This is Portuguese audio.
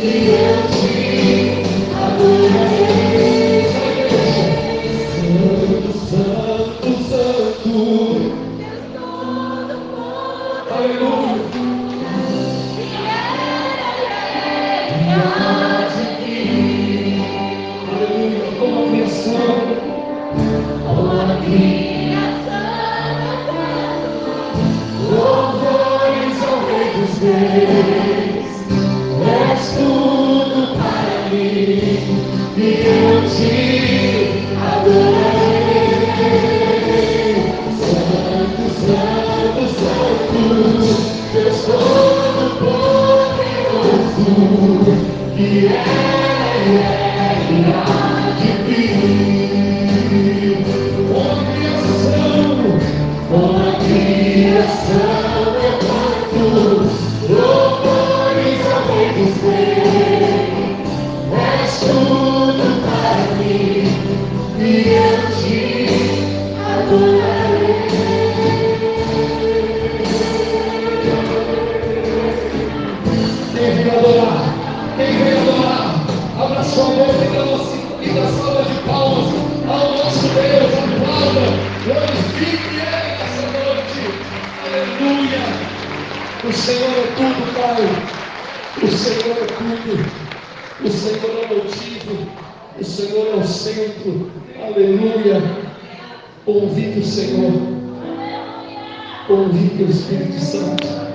E eu te yeah, yeah. Senhor é tudo, Pai. O Senhor é tudo. O Senhor é o motivo. O Senhor é o centro. Aleluia. Convide o Senhor. Convide o Espírito Santo.